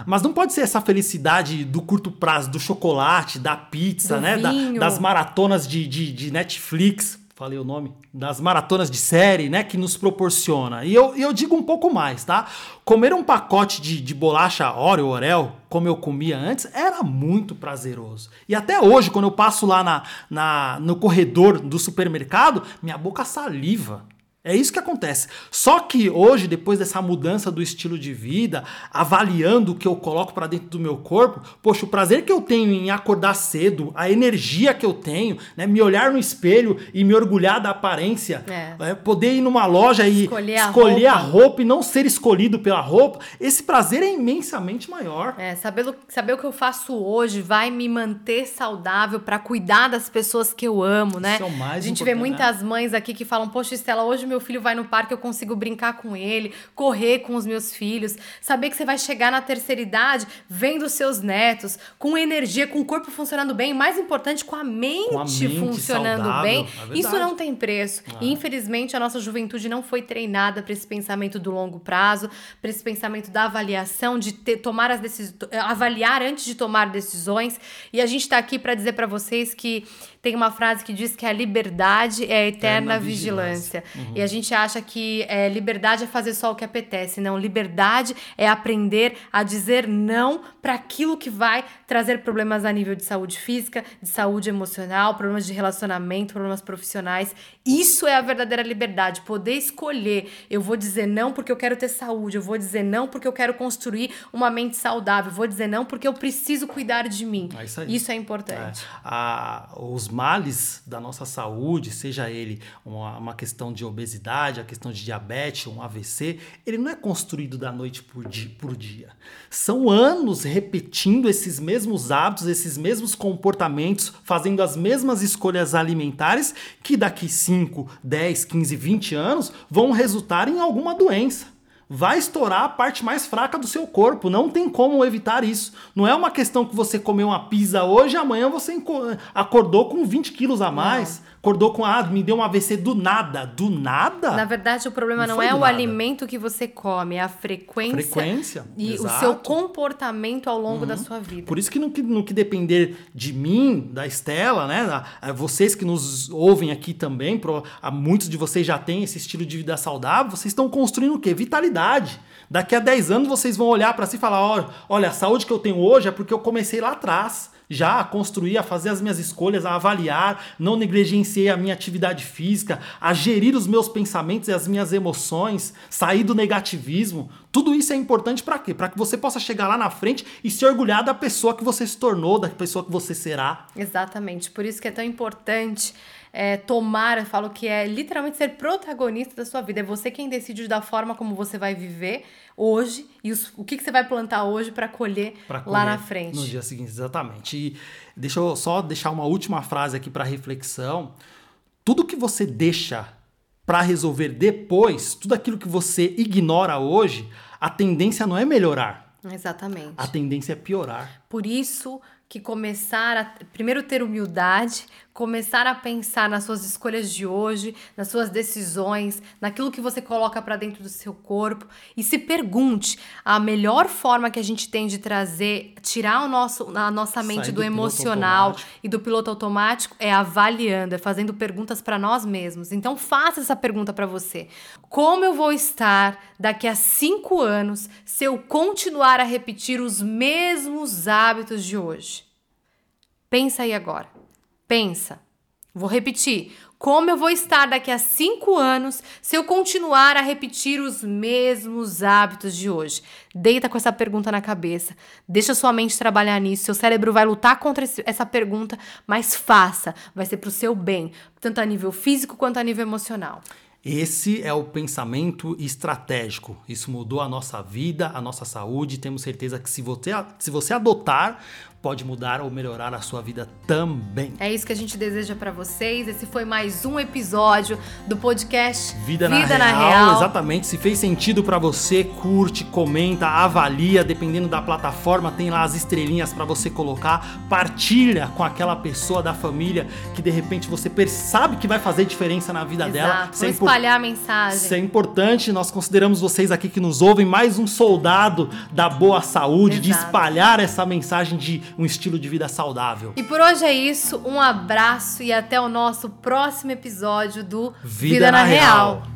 B: Mas não pode ser essa felicidade do curto prazo, do chocolate, da pizza, do né? Da, das maratonas de, de, de Netflix falei o nome, das maratonas de série, né, que nos proporciona. E eu, eu digo um pouco mais, tá? Comer um pacote de, de bolacha Oreo, Orel, como eu comia antes, era muito prazeroso. E até hoje, quando eu passo lá na, na, no corredor do supermercado, minha boca saliva. É isso que acontece. Só que hoje, depois dessa mudança do estilo de vida, avaliando o que eu coloco para dentro do meu corpo, poxa, o prazer que eu tenho em acordar cedo, a energia que eu tenho, né, me olhar no espelho e me orgulhar da aparência, é. É, poder ir numa loja e escolher, a, escolher roupa. a, roupa. e não ser escolhido pela roupa, esse prazer é imensamente maior.
A: É, saber, saber o que eu faço hoje vai me manter saudável para cuidar das pessoas que eu amo, né?
B: Isso é o mais
A: a gente vê muitas mães aqui que falam, poxa, Estela, hoje meu meu filho vai no parque, eu consigo brincar com ele, correr com os meus filhos, saber que você vai chegar na terceira idade vendo seus netos, com energia, com o corpo funcionando bem, mais importante, com a mente, com a mente funcionando saudável, bem. É Isso não tem preço. Ah. E infelizmente a nossa juventude não foi treinada para esse pensamento do longo prazo, para esse pensamento da avaliação, de ter, tomar as decisões, avaliar antes de tomar decisões. E a gente está aqui para dizer para vocês que tem uma frase que diz que a liberdade é a eterna, eterna vigilância. vigilância. Uhum. E a gente acha que é, liberdade é fazer só o que apetece. Não, liberdade é aprender a dizer não para aquilo que vai trazer problemas a nível de saúde física, de saúde emocional, problemas de relacionamento, problemas profissionais. Isso é a verdadeira liberdade, poder escolher. Eu vou dizer não porque eu quero ter saúde, eu vou dizer não porque eu quero construir uma mente saudável, eu vou dizer não porque eu preciso cuidar de mim. É isso, isso, é importante. É.
B: A, os males da nossa saúde, seja ele uma, uma questão de obesidade, a questão de diabetes, um AVC, ele não é construído da noite por dia, por dia. São anos repetindo esses mesmos hábitos, esses mesmos comportamentos, fazendo as mesmas escolhas alimentares que daqui 5, 10, 15, 20 anos vão resultar em alguma doença vai estourar a parte mais fraca do seu corpo. Não tem como evitar isso. Não é uma questão que você comeu uma pizza hoje e amanhã você acordou com 20 quilos a mais. Não acordou com, ah, me deu um AVC do nada. Do nada?
A: Na verdade, o problema não, não é o nada. alimento que você come, é a frequência, frequência e exato. o seu comportamento ao longo uhum. da sua vida.
B: Por isso que no, que no que depender de mim, da Estela, né, vocês que nos ouvem aqui também, pro, muitos de vocês já têm esse estilo de vida saudável, vocês estão construindo o quê? Vitalidade. Daqui a 10 anos vocês vão olhar para si e falar: olha, a saúde que eu tenho hoje é porque eu comecei lá atrás já a construir, a fazer as minhas escolhas, a avaliar, não negligenciei a minha atividade física, a gerir os meus pensamentos e as minhas emoções, sair do negativismo. Tudo isso é importante para quê? Para que você possa chegar lá na frente e se orgulhar da pessoa que você se tornou, da pessoa que você será.
A: Exatamente. Por isso que é tão importante é, tomar, eu falo que é literalmente ser protagonista da sua vida. É você quem decide da forma como você vai viver hoje e os, o que, que você vai plantar hoje para colher, colher, lá na frente.
B: No dia seguinte, exatamente. E deixa eu só deixar uma última frase aqui para reflexão. Tudo que você deixa para resolver depois, tudo aquilo que você ignora hoje, a tendência não é melhorar.
A: Exatamente.
B: A tendência é piorar.
A: Por isso que começar a primeiro ter humildade, começar a pensar nas suas escolhas de hoje, nas suas decisões, naquilo que você coloca para dentro do seu corpo e se pergunte a melhor forma que a gente tem de trazer, tirar o nosso, a nossa mente do, do emocional e do piloto automático é avaliando, é fazendo perguntas para nós mesmos. Então faça essa pergunta para você: como eu vou estar daqui a cinco anos se eu continuar a repetir os mesmos hábitos de hoje? Pensa aí agora. Pensa. Vou repetir. Como eu vou estar daqui a cinco anos se eu continuar a repetir os mesmos hábitos de hoje? Deita com essa pergunta na cabeça. Deixa sua mente trabalhar nisso. Seu cérebro vai lutar contra esse, essa pergunta, mas faça. Vai ser para o seu bem, tanto a nível físico quanto a nível emocional.
B: Esse é o pensamento estratégico. Isso mudou a nossa vida, a nossa saúde. Temos certeza que se você, se você adotar, pode mudar ou melhorar a sua vida também.
A: É isso que a gente deseja para vocês. Esse foi mais um episódio do podcast
B: Vida, na, Vida na, Real. Real. Exatamente. Se fez sentido para você, curte, comenta, avalia, dependendo da plataforma, tem lá as estrelinhas para você colocar, partilha com aquela pessoa da família que de repente você sabe que vai fazer diferença na vida
A: Exato.
B: dela.
A: É espalhar a mensagem.
B: Isso é importante. Nós consideramos vocês aqui que nos ouvem mais um soldado da boa saúde, Exato. de espalhar essa mensagem de um estilo de vida saudável.
A: E por hoje é isso, um abraço e até o nosso próximo episódio do
B: Vida, Vida na, na, Real. Real.